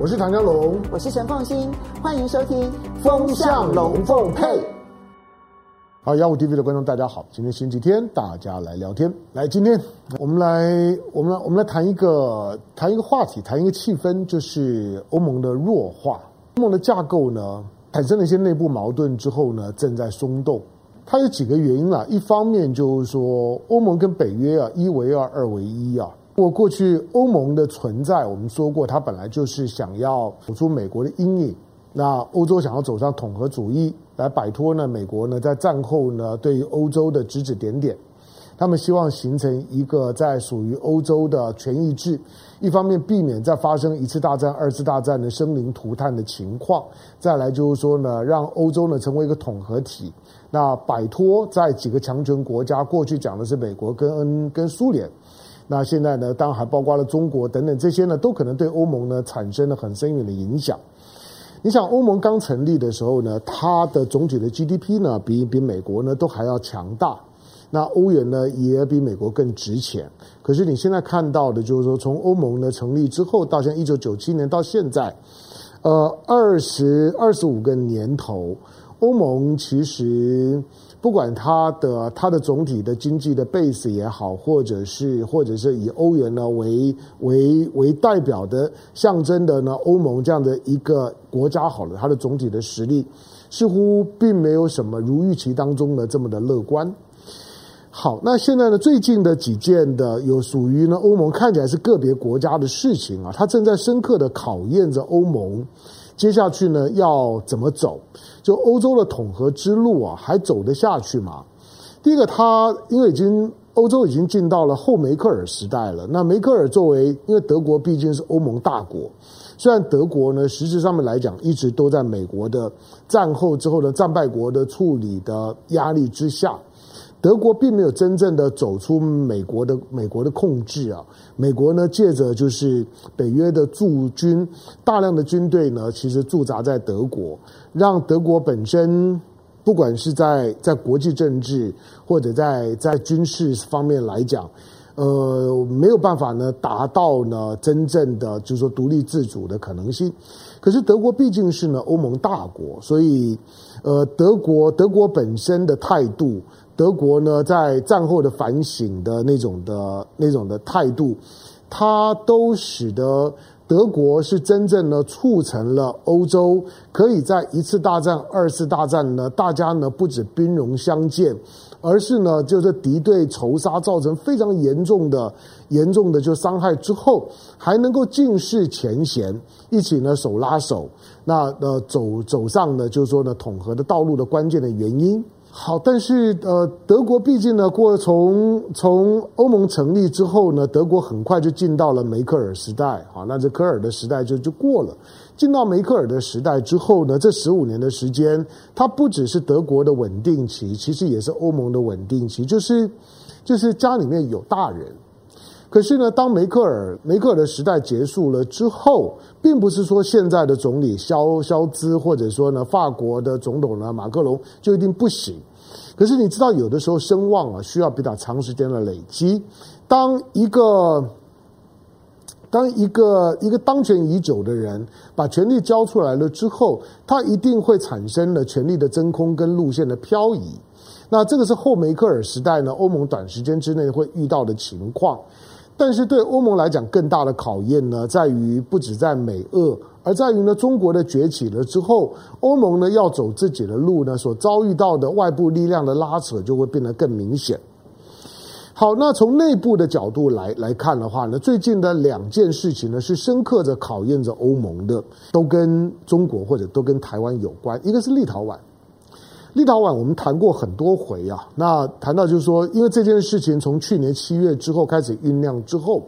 我是唐江龙，我是陈凤新，欢迎收听《风向龙凤配》。好，幺五 TV 的观众大家好，今天星期天，大家来聊天。来，今天我们来，我们来，我们来谈一个谈一个话题，谈一个气氛，就是欧盟的弱化。欧盟的架构呢，产生了一些内部矛盾之后呢，正在松动。它有几个原因啊，一方面就是说，欧盟跟北约啊，一为二，二为一啊。过过去欧盟的存在，我们说过，它本来就是想要走出美国的阴影。那欧洲想要走上统合主义，来摆脱呢美国呢在战后呢对于欧洲的指指点点。他们希望形成一个在属于欧洲的权益制，一方面避免再发生一次大战、二次大战的生灵涂炭的情况。再来就是说呢，让欧洲呢成为一个统合体，那摆脱在几个强权国家，过去讲的是美国跟跟苏联。那现在呢，当然还包括了中国等等这些呢，都可能对欧盟呢产生了很深远的影响。你想，欧盟刚成立的时候呢，它的总体的 GDP 呢，比比美国呢都还要强大。那欧元呢，也比美国更值钱。可是你现在看到的，就是说，从欧盟呢成立之后，到像一九九七年到现在，呃，二十二十五个年头，欧盟其实。不管它的它的总体的经济的 base 也好，或者是或者是以欧元呢为为为代表的象征的呢欧盟这样的一个国家好了，它的总体的实力似乎并没有什么如预期当中的这么的乐观。好，那现在呢最近的几件的有属于呢欧盟看起来是个别国家的事情啊，它正在深刻的考验着欧盟。接下去呢，要怎么走？就欧洲的统合之路啊，还走得下去吗？第一个，它因为已经欧洲已经进到了后梅克尔时代了。那梅克尔作为，因为德国毕竟是欧盟大国，虽然德国呢，实质上面来讲，一直都在美国的战后之后的战败国的处理的压力之下。德国并没有真正的走出美国的美国的控制啊，美国呢借着就是北约的驻军，大量的军队呢其实驻扎在德国，让德国本身不管是在在国际政治或者在在军事方面来讲，呃没有办法呢达到呢真正的就是说独立自主的可能性。可是德国毕竟是呢欧盟大国，所以呃德国德国本身的态度。德国呢，在战后的反省的那种的那种的态度，它都使得德国是真正呢促成了欧洲可以在一次大战、二次大战呢，大家呢不止兵戎相见，而是呢就是敌对仇杀，造成非常严重的严重的就伤害之后，还能够尽释前嫌，一起呢手拉手，那呃走走上呢就是说呢统合的道路的关键的原因。好，但是呃，德国毕竟呢，过从从欧盟成立之后呢，德国很快就进到了梅克尔时代，好，那这科尔的时代就就过了。进到梅克尔的时代之后呢，这十五年的时间，它不只是德国的稳定期，其实也是欧盟的稳定期，就是就是家里面有大人。可是呢，当梅克尔梅克尔的时代结束了之后，并不是说现在的总理肖肖兹或者说呢法国的总统呢马克龙就一定不行。可是你知道，有的时候声望啊需要比较长时间的累积。当一个当一个一个当权已久的人把权力交出来了之后，他一定会产生了权力的真空跟路线的漂移。那这个是后梅克尔时代呢欧盟短时间之内会遇到的情况。但是对欧盟来讲，更大的考验呢，在于不止在美俄，而在于呢中国的崛起了之后，欧盟呢要走自己的路呢，所遭遇到的外部力量的拉扯就会变得更明显。好，那从内部的角度来来看的话呢，最近的两件事情呢，是深刻着考验着欧盟的，都跟中国或者都跟台湾有关，一个是立陶宛。立陶宛我们谈过很多回啊，那谈到就是说，因为这件事情从去年七月之后开始酝酿之后，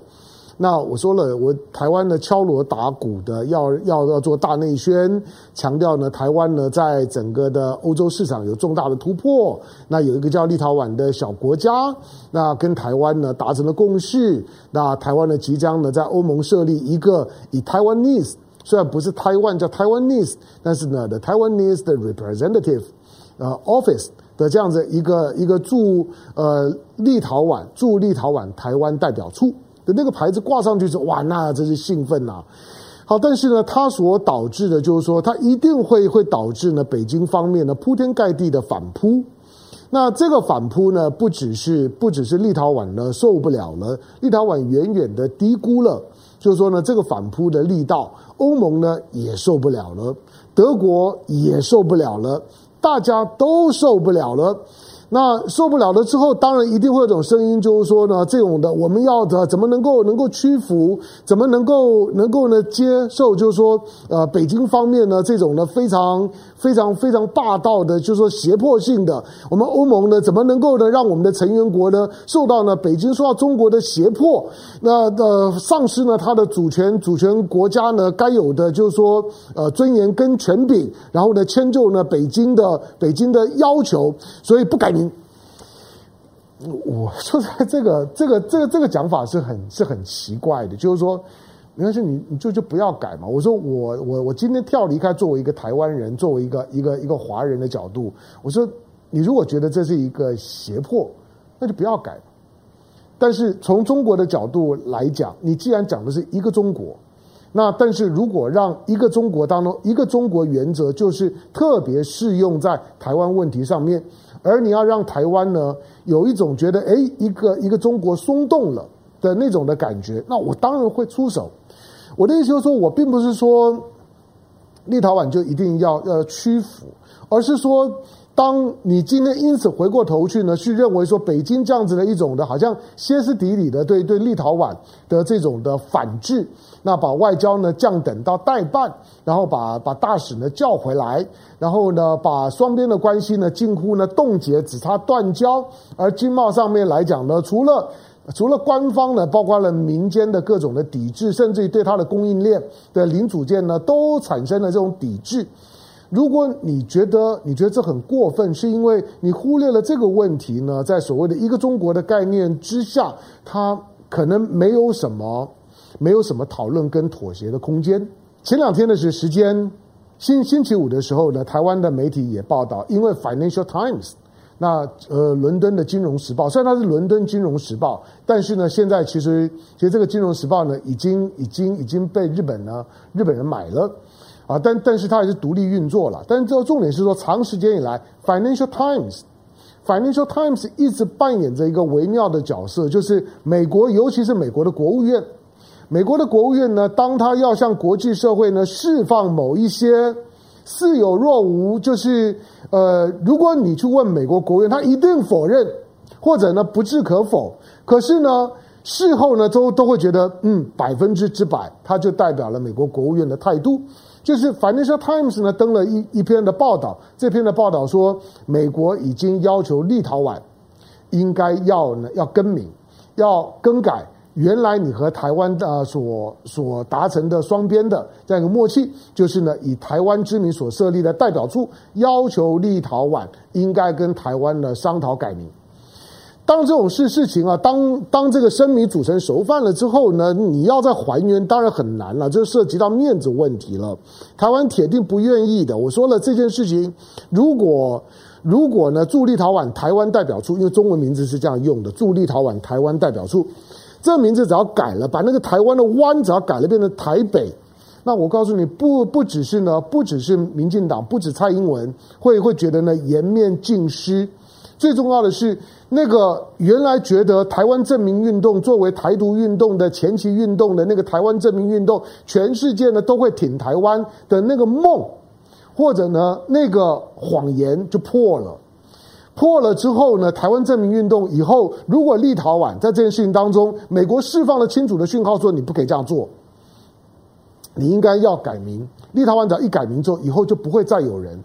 那我说了，我台湾呢敲锣打鼓的要要要做大内宣，强调呢台湾呢在整个的欧洲市场有重大的突破。那有一个叫立陶宛的小国家，那跟台湾呢达成了共识，那台湾呢即将呢在欧盟设立一个以 Taiwanese，虽然不是台湾叫 Taiwanese，但是呢 the Taiwanese 的 representative。呃，office 的这样子一个一个驻呃立陶宛驻立陶宛台湾代表处的那个牌子挂上去之后，哇，那真是兴奋呐！好，但是呢，它所导致的就是说，它一定会会导致呢，北京方面呢铺天盖地的反扑。那这个反扑呢，不只是不只是立陶宛呢受不了了，立陶宛远远的低估了，就是说呢，这个反扑的力道，欧盟呢也受不了了，德国也受不了了，大家都受不了了。那受不了了之后，当然一定会有种声音，就是说呢，这种的我们要的怎么能够能够屈服，怎么能够能够呢接受，就是说，呃，北京方面呢这种呢非常非常非常霸道的，就是说胁迫性的，我们欧盟呢怎么能够呢让我们的成员国呢受到呢北京受到中国的胁迫，那呃丧失呢他的主权主权国家呢该有的就是说呃尊严跟权柄，然后呢迁就呢北京的北京的要求，所以不改。我说在这个这个这个这个讲法是很是很奇怪的，就是说，没关系，你你就就不要改嘛。我说我我我今天跳离开作为一个台湾人，作为一个一个一个华人的角度，我说你如果觉得这是一个胁迫，那就不要改。但是从中国的角度来讲，你既然讲的是一个中国，那但是如果让一个中国当中一个中国原则就是特别适用在台湾问题上面。而你要让台湾呢有一种觉得哎，一个一个中国松动了的那种的感觉，那我当然会出手。我的意思就是说，我并不是说立陶宛就一定要要屈服，而是说，当你今天因此回过头去呢，去认为说北京这样子的一种的，好像歇斯底里的对对立陶宛的这种的反制。那把外交呢降等到代办，然后把把大使呢叫回来，然后呢把双边的关系呢近乎呢冻结，只差断交。而经贸上面来讲呢，除了除了官方呢，包括了民间的各种的抵制，甚至于对它的供应链的零组件呢，都产生了这种抵制。如果你觉得你觉得这很过分，是因为你忽略了这个问题呢，在所谓的一个中国的概念之下，它可能没有什么。没有什么讨论跟妥协的空间。前两天的是时间，星星期五的时候呢，台湾的媒体也报道，因为 Financial Times，那呃，伦敦的金融时报，虽然它是伦敦金融时报，但是呢，现在其实其实这个金融时报呢，已经已经已经被日本呢日本人买了啊，但但是它还是独立运作了。但是这个重点是说，长时间以来，Financial Times，Financial Times 一直扮演着一个微妙的角色，就是美国，尤其是美国的国务院。美国的国务院呢，当他要向国际社会呢释放某一些似有若无，就是呃，如果你去问美国国务院，他一定否认，或者呢不置可否。可是呢，事后呢都都会觉得，嗯，百分之之百，他就代表了美国国务院的态度。就是《Financial Times》呢登了一一篇的报道，这篇的报道说，美国已经要求立陶宛应该要呢要更名，要更改。原来你和台湾的所所达成的双边的这样一个默契，就是呢，以台湾之名所设立的代表处，要求立陶宛应该跟台湾呢商讨改名。当这种事事情啊，当当这个生米煮成熟饭了之后呢，你要再还原，当然很难了，这涉及到面子问题了。台湾铁定不愿意的。我说了这件事情，如果如果呢驻立陶宛台湾代表处，因为中文名字是这样用的，驻立陶宛台湾代表处。这名字只要改了，把那个台湾的湾只要改了，变成台北，那我告诉你，不不只是呢，不只是民进党，不止蔡英文会会觉得呢颜面尽失。最重要的是，那个原来觉得台湾证明运动作为台独运动的前期运动的那个台湾证明运动，全世界呢都会挺台湾的那个梦，或者呢那个谎言就破了。破了之后呢，台湾正名运动以后，如果立陶宛在这件事情当中，美国释放了清楚的讯号，说你不可以这样做，你应该要改名。立陶宛只要一改名之后，以后就不会再有人，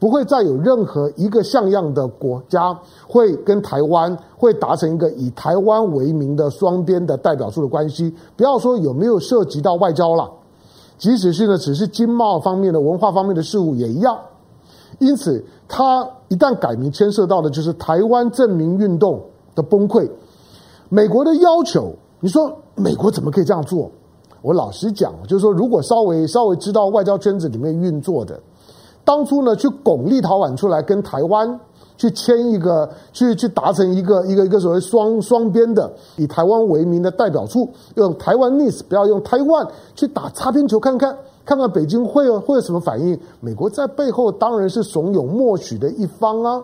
不会再有任何一个像样的国家会跟台湾会达成一个以台湾为名的双边的代表处的关系。不要说有没有涉及到外交了，即使是呢，只是经贸方面的、文化方面的事务也一样。因此，他一旦改名，牵涉到的就是台湾证明运动的崩溃。美国的要求，你说美国怎么可以这样做？我老实讲，就是说，如果稍微稍微知道外交圈子里面运作的，当初呢去拱立陶宛出来跟台湾去签一个，去去达成一个一个一个所谓双双边的以台湾为名的代表处，用台湾 NIS 不要用台湾去打擦边球，看看看看北京会有会有什么反应？美国在背后当然是怂恿默许的一方啊。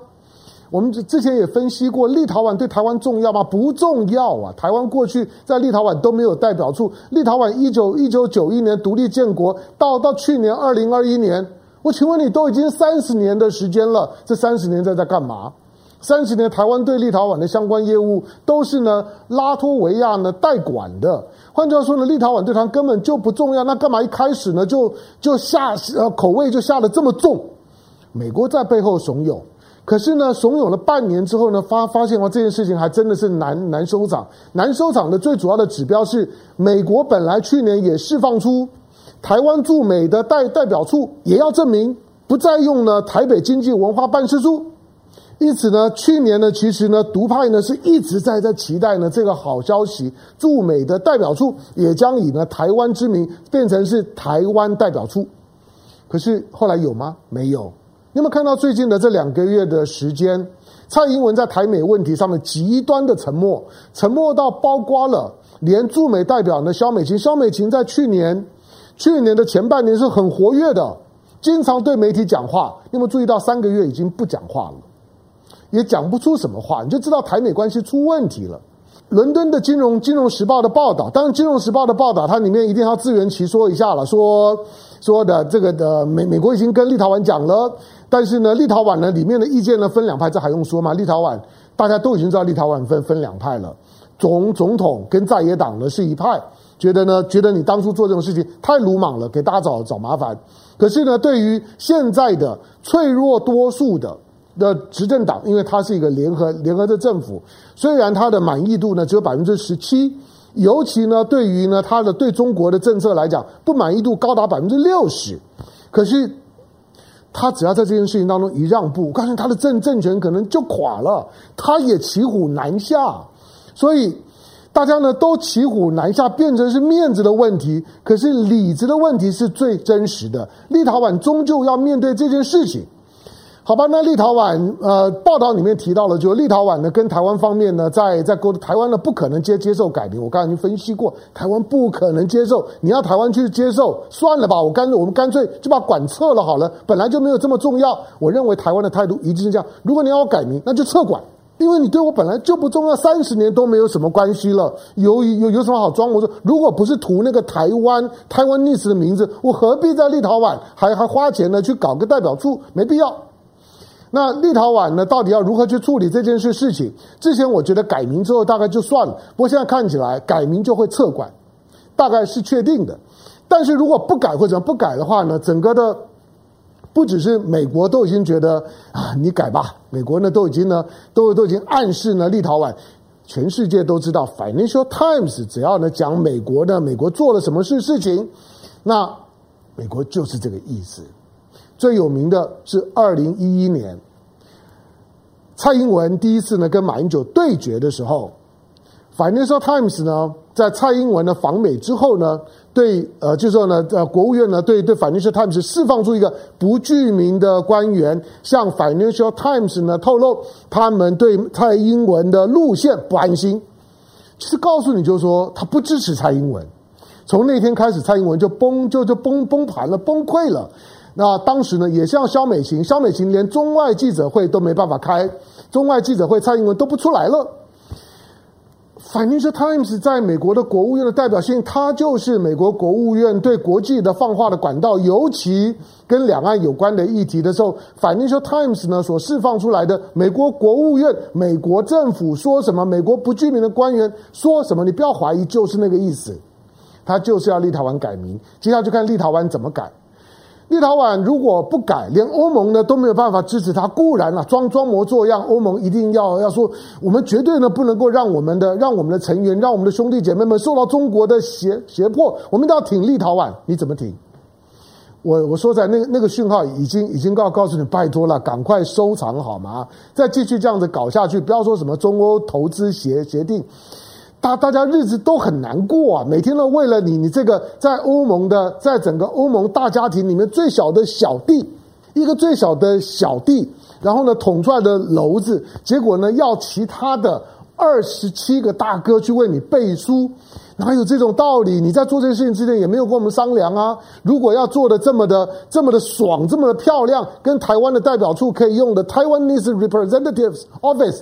我们之前也分析过，立陶宛对台湾重要吗？不重要啊！台湾过去在立陶宛都没有代表处。立陶宛一九一九九一年独立建国，到到去年二零二一年，我请问你，都已经三十年的时间了，这三十年在在干嘛？三十年台湾对立陶宛的相关业务都是呢拉脱维亚呢代管的。换句话说呢，立陶宛对台湾根本就不重要，那干嘛一开始呢就就下呃口味就下得这么重？美国在背后怂恿。可是呢，怂恿了半年之后呢，发发现哇，这件事情还真的是难难收场。难收场的最主要的指标是，美国本来去年也释放出台湾驻美的代代表处，也要证明不再用呢台北经济文化办事处。因此呢，去年呢，其实呢，独派呢是一直在在期待呢这个好消息，驻美的代表处也将以呢台湾之名变成是台湾代表处。可是后来有吗？没有。你有没有看到最近的这两个月的时间，蔡英文在台美问题上面极端的沉默，沉默到包括了连驻美代表呢肖美琴，肖美琴在去年去年的前半年是很活跃的，经常对媒体讲话。你有没有注意到三个月已经不讲话了，也讲不出什么话，你就知道台美关系出问题了。伦敦的金融金融时报的报道，当然金融时报的报道它里面一定要自圆其说一下了，说说的这个的美美国已经跟立陶宛讲了。但是呢，立陶宛呢里面的意见呢分两派，这还用说吗？立陶宛大家都已经知道，立陶宛分分两派了。总总统跟在野党呢是一派，觉得呢觉得你当初做这种事情太鲁莽了，给大家找找麻烦。可是呢，对于现在的脆弱多数的的执政党，因为它是一个联合联合的政府，虽然它的满意度呢只有百分之十七，尤其呢对于呢它的对中国的政策来讲，不满意度高达百分之六十，可是。他只要在这件事情当中一让步，我告诉你，他的政政权可能就垮了，他也骑虎难下。所以大家呢都骑虎难下，变成是面子的问题，可是里子的问题是最真实的。立陶宛终究要面对这件事情。好吧，那立陶宛呃报道里面提到了，就立陶宛呢跟台湾方面呢在在沟，台湾呢不可能接接受改名。我刚才已经分析过，台湾不可能接受。你要台湾去接受，算了吧，我干脆我们干脆就把馆撤了好了，本来就没有这么重要。我认为台湾的态度一定是这样：如果你要我改名，那就撤馆，因为你对我本来就不重要，三十年都没有什么关系了，有有有什么好装？我说，如果不是图那个台湾台湾历史的名字，我何必在立陶宛还还花钱呢去搞个代表处？没必要。那立陶宛呢？到底要如何去处理这件事事情？之前我觉得改名之后大概就算了，不过现在看起来改名就会撤馆，大概是确定的。但是如果不改或者不改的话呢？整个的不只是美国都已经觉得啊，你改吧。美国呢都已经呢都都已经暗示呢立陶宛，全世界都知道。Financial Times 只要呢讲美国呢，美国做了什么事事情，那美国就是这个意思。最有名的是二零一一年，蔡英文第一次呢跟马英九对决的时候，《Financial Times》呢在蔡英文的访美之后呢，对呃就说呢呃国务院呢对对《Financial Times》释放出一个不具名的官员向《Financial Times》呢透露他们对蔡英文的路线不安心，其实告诉你就说他不支持蔡英文，从那天开始蔡英文就崩就就崩崩盘了崩溃了。那当时呢，也像萧美琴，萧美琴连中外记者会都没办法开，中外记者会蔡英文都不出来了。finish Times 在美国的国务院的代表性，它就是美国国务院对国际的放话的管道，尤其跟两岸有关的议题的时候 finish Times 呢所释放出来的美国国务院、美国政府说什么，美国不具名的官员说什么，你不要怀疑，就是那个意思，他就是要立陶宛改名，接下来就看立陶宛怎么改。立陶宛如果不改，连欧盟呢都没有办法支持他。固然了、啊，装装模作样，欧盟一定要要说，我们绝对呢不能够让我们的让我们的成员，让我们的兄弟姐妹们受到中国的胁胁迫。我们都要挺立陶宛，你怎么挺？我我说在那个那个讯号已经已经告告诉你，拜托了，赶快收藏好吗？再继续这样子搞下去，不要说什么中欧投资协协定。大大家日子都很难过啊！每天都为了你，你这个在欧盟的，在整个欧盟大家庭里面最小的小弟，一个最小的小弟，然后呢捅出来的篓子，结果呢要其他的二十七个大哥去为你背书。哪有这种道理？你在做这件事情之前也没有跟我们商量啊！如果要做的这么的、这么的爽、这么的漂亮，跟台湾的代表处可以用的 Taiwanese Representatives Office，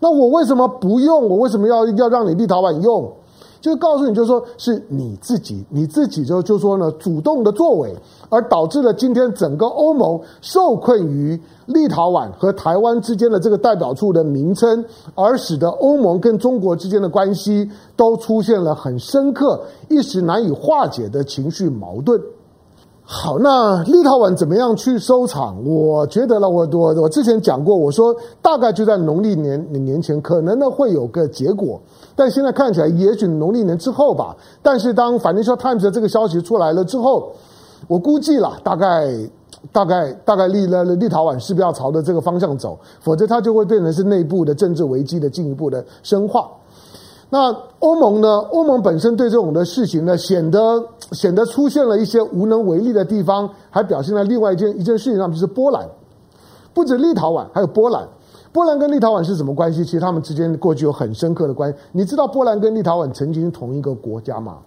那我为什么不用？我为什么要要让你立陶宛用？就告诉你，就是说是你自己，你自己就就说呢，主动的作为，而导致了今天整个欧盟受困于立陶宛和台湾之间的这个代表处的名称，而使得欧盟跟中国之间的关系都出现了很深刻、一时难以化解的情绪矛盾。好，那立陶宛怎么样去收场？我觉得呢，我我我之前讲过，我说大概就在农历年年前，可能呢会有个结果。但现在看起来，也许农历年之后吧。但是当 Financial Times 这个消息出来了之后，我估计了，大概大概大概立了立陶宛是不是要朝着这个方向走？否则它就会变成是内部的政治危机的进一步的深化。那欧盟呢？欧盟本身对这种的事情呢，显得显得出现了一些无能为力的地方，还表现在另外一件一件事情上，就是波兰，不止立陶宛，还有波兰。波兰跟立陶宛是什么关系？其实他们之间过去有很深刻的关系。你知道波兰跟立陶宛曾经是同一个国家吗？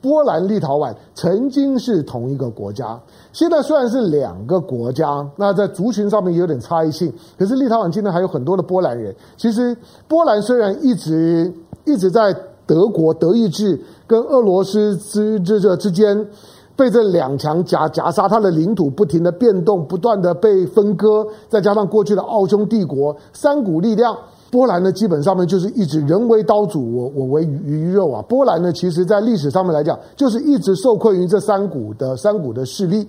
波兰、立陶宛曾经是同一个国家，现在虽然是两个国家，那在族群上面有点差异性，可是立陶宛今天还有很多的波兰人。其实波兰虽然一直一直在德国德意志跟俄罗斯之这这之间被这两强夹夹杀，它的领土不停的变动，不断的被分割，再加上过去的奥匈帝国三股力量，波兰呢基本上面就是一直人为刀俎，我我为鱼鱼肉啊。波兰呢，其实在历史上面来讲，就是一直受困于这三股的三股的势力。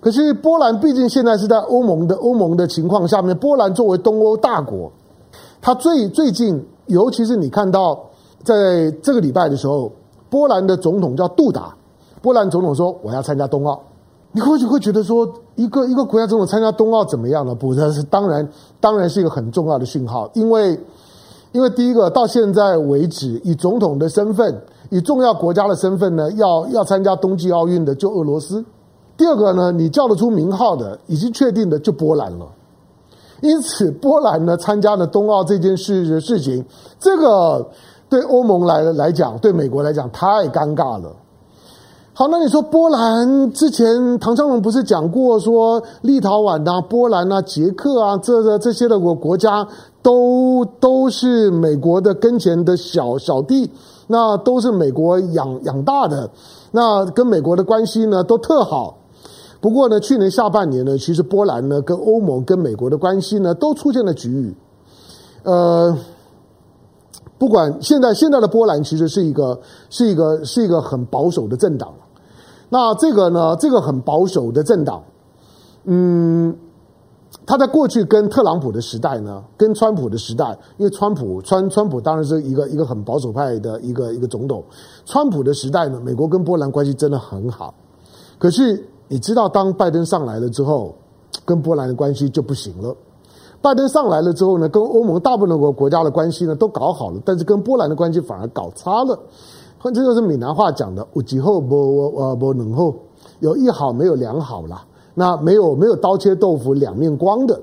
可是波兰毕竟现在是在欧盟的欧盟的情况下面，波兰作为东欧大国，它最最近。尤其是你看到，在这个礼拜的时候，波兰的总统叫杜达，波兰总统说我要参加冬奥，你会会觉得说，一个一个国家总统参加冬奥怎么样呢？不，这是当然，当然是一个很重要的讯号，因为因为第一个到现在为止，以总统的身份，以重要国家的身份呢，要要参加冬季奥运的就俄罗斯，第二个呢，你叫得出名号的，已经确定的就波兰了。因此，波兰呢参加了冬奥这件事的事情，这个对欧盟来来讲，对美国来讲太尴尬了。好，那你说波兰之前唐湘龙不是讲过说，立陶宛啊、波兰啊、捷克啊，这这这些的国国家都都是美国的跟前的小小弟，那都是美国养养大的，那跟美国的关系呢都特好。不过呢，去年下半年呢，其实波兰呢跟欧盟跟美国的关系呢都出现了局域。呃，不管现在现在的波兰其实是一个是一个是一个很保守的政党。那这个呢，这个很保守的政党，嗯，他在过去跟特朗普的时代呢，跟川普的时代，因为川普川川普当然是一个一个很保守派的一个一个总统。川普的时代呢，美国跟波兰关系真的很好，可是。你知道，当拜登上来了之后，跟波兰的关系就不行了。拜登上来了之后呢，跟欧盟大部分的国国家的关系呢都搞好了，但是跟波兰的关系反而搞差了。这就是闽南话讲的“有一好无呃无两好”，有一好没有两好啦。那没有没有刀切豆腐两面光的，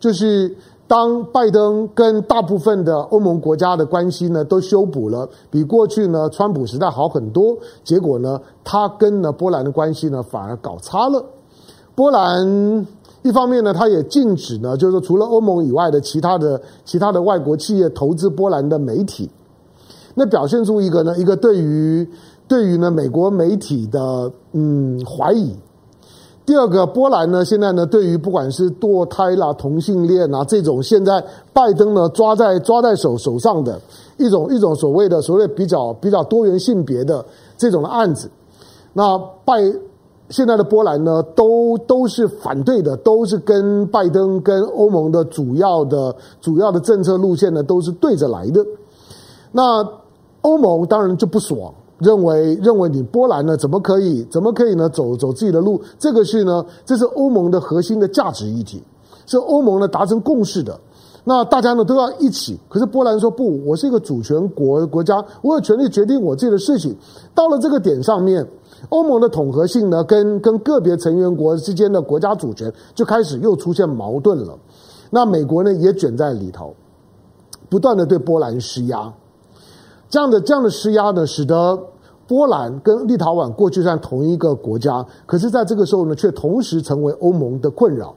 就是。当拜登跟大部分的欧盟国家的关系呢都修补了，比过去呢川普时代好很多，结果呢他跟呢波兰的关系呢反而搞差了。波兰一方面呢，他也禁止呢，就是说除了欧盟以外的其他的其他的外国企业投资波兰的媒体，那表现出一个呢一个对于对于呢美国媒体的嗯怀疑。第二个，波兰呢，现在呢，对于不管是堕胎啦、同性恋啊这种，现在拜登呢抓在抓在手手上的一种一种所谓的所谓比较比较多元性别的这种的案子，那拜现在的波兰呢，都都是反对的，都是跟拜登跟欧盟的主要的主要的政策路线呢，都是对着来的。那欧盟当然就不爽。认为认为你波兰呢，怎么可以怎么可以呢走走自己的路？这个是呢，这是欧盟的核心的价值议题，是欧盟呢达成共识的。那大家呢都要一起。可是波兰说不，我是一个主权国国家，我有权利决定我自己的事情。到了这个点上面，欧盟的统合性呢，跟跟个别成员国之间的国家主权就开始又出现矛盾了。那美国呢也卷在里头，不断的对波兰施压。这样的这样的施压呢，使得波兰跟立陶宛过去算同一个国家，可是在这个时候呢，却同时成为欧盟的困扰。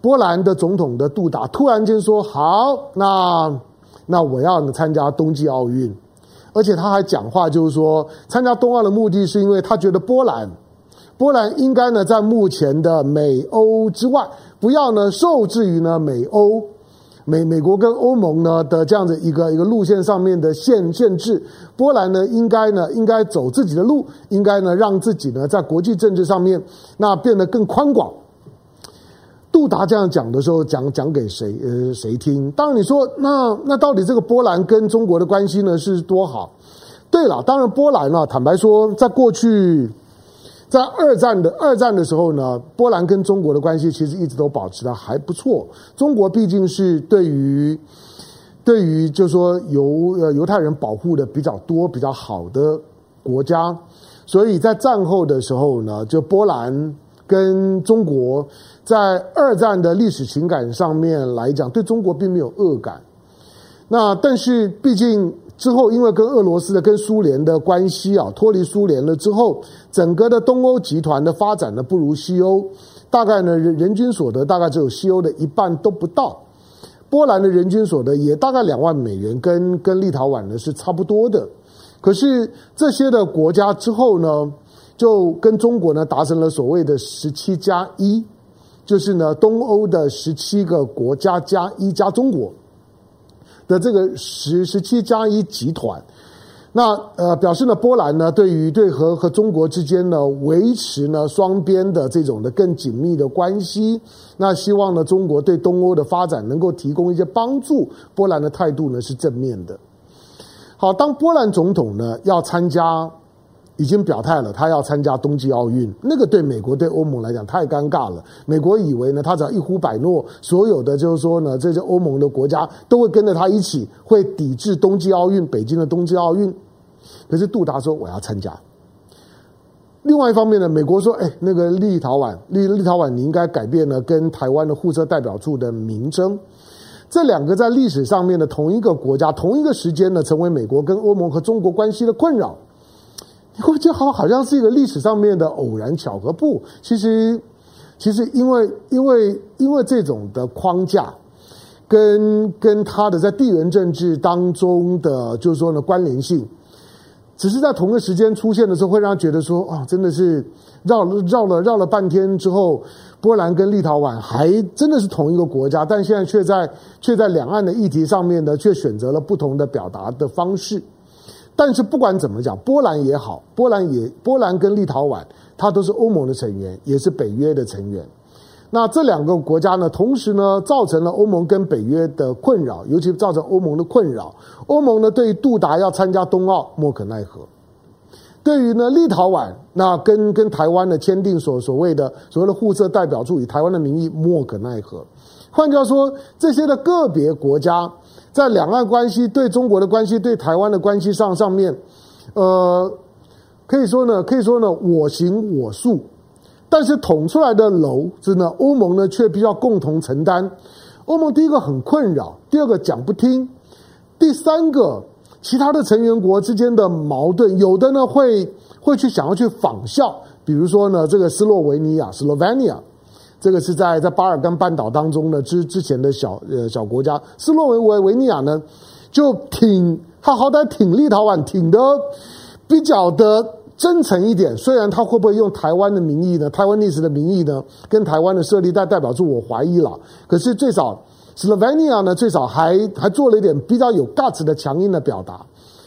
波兰的总统的杜达突然间说：“好，那那我要参加冬季奥运，而且他还讲话，就是说参加冬奥的目的是因为他觉得波兰，波兰应该呢在目前的美欧之外，不要呢受制于呢美欧美美国跟欧盟呢的这样子一个一个路线上面的限限制。波兰呢应该呢应该走自己的路，应该呢让自己呢在国际政治上面那变得更宽广。”杜达这样讲的时候，讲讲给谁呃谁听？当然你说那那到底这个波兰跟中国的关系呢是多好？对了，当然波兰呢，坦白说，在过去在二战的二战的时候呢，波兰跟中国的关系其实一直都保持得还不错。中国毕竟是对于对于就是说犹呃犹太人保护的比较多、比较好的国家，所以在战后的时候呢，就波兰。跟中国在二战的历史情感上面来讲，对中国并没有恶感。那但是毕竟之后，因为跟俄罗斯的、跟苏联的关系啊，脱离苏联了之后，整个的东欧集团的发展呢不如西欧，大概呢人人均所得大概只有西欧的一半都不到。波兰的人均所得也大概两万美元，跟跟立陶宛呢是差不多的。可是这些的国家之后呢，就跟中国呢达成了所谓的十七加一，就是呢东欧的十七个国家加一加中国的这个十十七加一集团。那呃表示呢波兰呢对于对和和中国之间呢维持呢双边的这种的更紧密的关系，那希望呢中国对东欧的发展能够提供一些帮助。波兰的态度呢是正面的。好，当波兰总统呢要参加。已经表态了，他要参加冬季奥运。那个对美国、对欧盟来讲太尴尬了。美国以为呢，他只要一呼百诺，所有的就是说呢，这些欧盟的国家都会跟着他一起，会抵制冬季奥运，北京的冬季奥运。可是杜达说我要参加。另外一方面呢，美国说，哎，那个立陶宛，立立陶宛，你应该改变了跟台湾的互设代表处的名称。这两个在历史上面的同一个国家，同一个时间呢，成为美国跟欧盟和中国关系的困扰。你会觉得好，好像是一个历史上面的偶然巧合。不，其实，其实因为因为因为这种的框架，跟跟他的在地缘政治当中的就是说呢关联性，只是在同个时间出现的时候，会让他觉得说啊，真的是绕了绕了绕了半天之后，波兰跟立陶宛还真的是同一个国家，但现在却在却在两岸的议题上面呢，却选择了不同的表达的方式。但是不管怎么讲，波兰也好，波兰也波兰跟立陶宛，它都是欧盟的成员，也是北约的成员。那这两个国家呢，同时呢，造成了欧盟跟北约的困扰，尤其造成欧盟的困扰。欧盟呢，对于杜达要参加冬奥莫可奈何；对于呢立陶宛，那跟跟台湾的签订所所谓的所谓的互设代表处，以台湾的名义莫可奈何。换句话说，这些的个别国家。在两岸关系、对中国的关系、对台湾的关系上上面，呃，可以说呢，可以说呢，我行我素。但是捅出来的篓子呢，欧盟呢却必须要共同承担。欧盟第一个很困扰，第二个讲不听，第三个其他的成员国之间的矛盾，有的呢会会去想要去仿效，比如说呢，这个斯洛维尼亚 （Slovenia）。这个是在在巴尔干半岛当中的之之前的小呃小国家，斯洛维维维尼亚呢，就挺他好歹挺立陶宛挺的比较的真诚一点，虽然他会不会用台湾的名义呢，台湾历史的名义呢，跟台湾的设立代代表处我怀疑了，可是最少斯洛维尼亚呢，最少还还做了一点比较有 guts 的强硬的表达，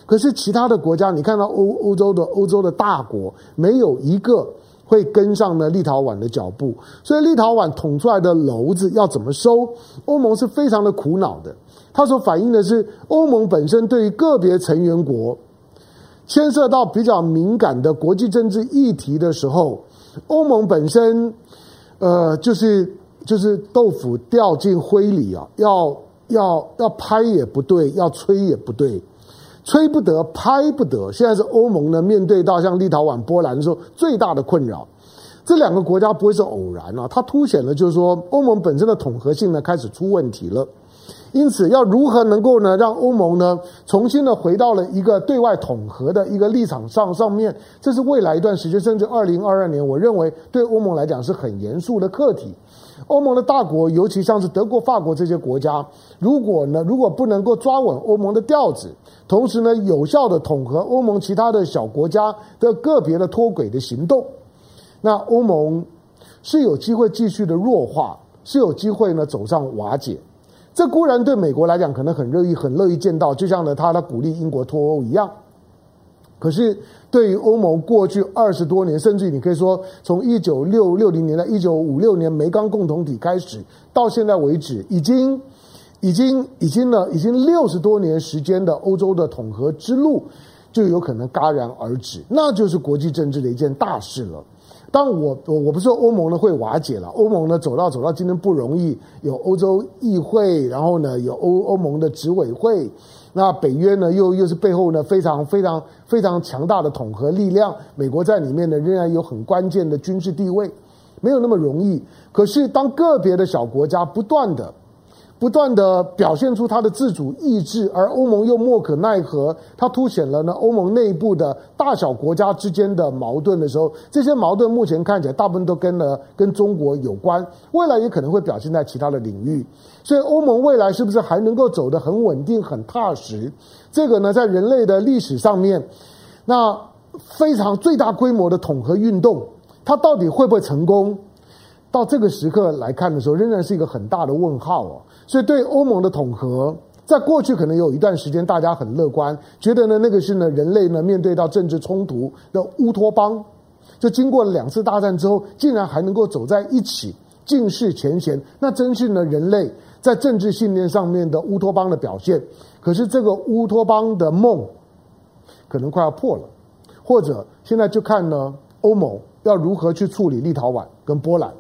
可是其他的国家，你看到欧欧洲的欧洲的大国，没有一个。会跟上呢立陶宛的脚步，所以立陶宛捅出来的篓子要怎么收？欧盟是非常的苦恼的。它所反映的是欧盟本身对于个别成员国牵涉到比较敏感的国际政治议题的时候，欧盟本身呃就是就是豆腐掉进灰里啊，要要要拍也不对，要吹也不对，吹不得，拍不得。现在是欧盟呢，面对到像立陶宛、波兰的时候，最大的困扰。这两个国家不会是偶然啊，它凸显了就是说，欧盟本身的统合性呢开始出问题了。因此，要如何能够呢让欧盟呢重新的回到了一个对外统合的一个立场上上面，这是未来一段时间，甚至二零二二年，我认为对欧盟来讲是很严肃的课题。欧盟的大国，尤其像是德国、法国这些国家，如果呢如果不能够抓稳欧盟的调子，同时呢有效的统合欧盟其他的小国家的个别的脱轨的行动，那欧盟是有机会继续的弱化，是有机会呢走上瓦解。这固然对美国来讲可能很乐意、很乐意见到，就像呢他他鼓励英国脱欧一样。可是对于欧盟过去二十多年，甚至你可以说从一九六六零年代、一九五六年煤钢共同体开始到现在为止，已经、已经、已经呢，已经六十多年时间的欧洲的统合之路，就有可能戛然而止，那就是国际政治的一件大事了。当我我我不是说欧盟呢会瓦解了，欧盟呢走到走到今天不容易，有欧洲议会，然后呢有欧欧盟的执委会，那北约呢又又是背后呢非常非常非常强大的统合力量，美国在里面呢仍然有很关键的军事地位，没有那么容易。可是当个别的小国家不断的。不断地表现出它的自主意志，而欧盟又莫可奈何，它凸显了呢欧盟内部的大小国家之间的矛盾的时候，这些矛盾目前看起来大部分都跟了跟中国有关，未来也可能会表现在其他的领域。所以欧盟未来是不是还能够走得很稳定、很踏实？这个呢，在人类的历史上面，那非常最大规模的统合运动，它到底会不会成功？到这个时刻来看的时候，仍然是一个很大的问号哦。所以，对欧盟的统合，在过去可能有一段时间，大家很乐观，觉得呢，那个是呢，人类呢面对到政治冲突的乌托邦。就经过了两次大战之后，竟然还能够走在一起，尽释前嫌，那真是呢，人类在政治信念上面的乌托邦的表现。可是，这个乌托邦的梦可能快要破了，或者现在就看呢，欧盟要如何去处理立陶宛跟波兰。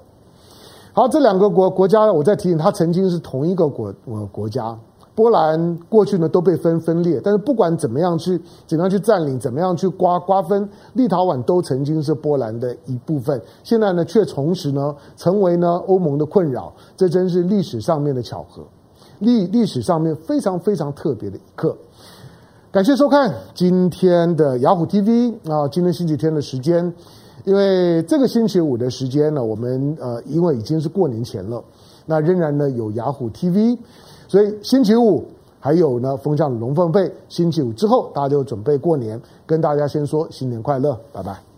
好，这两个国国家，我再提醒，它曾经是同一个国呃国家。波兰过去呢都被分分裂，但是不管怎么样去怎么样去占领，怎么样去瓜瓜分，立陶宛都曾经是波兰的一部分。现在呢，却同时呢成为呢欧盟的困扰，这真是历史上面的巧合，历历史上面非常非常特别的一刻。感谢收看今天的雅虎 TV 啊，今天星期天的时间。因为这个星期五的时间呢，我们呃，因为已经是过年前了，那仍然呢有雅虎 TV，所以星期五还有呢风向龙凤配，星期五之后大家就准备过年，跟大家先说新年快乐，拜拜。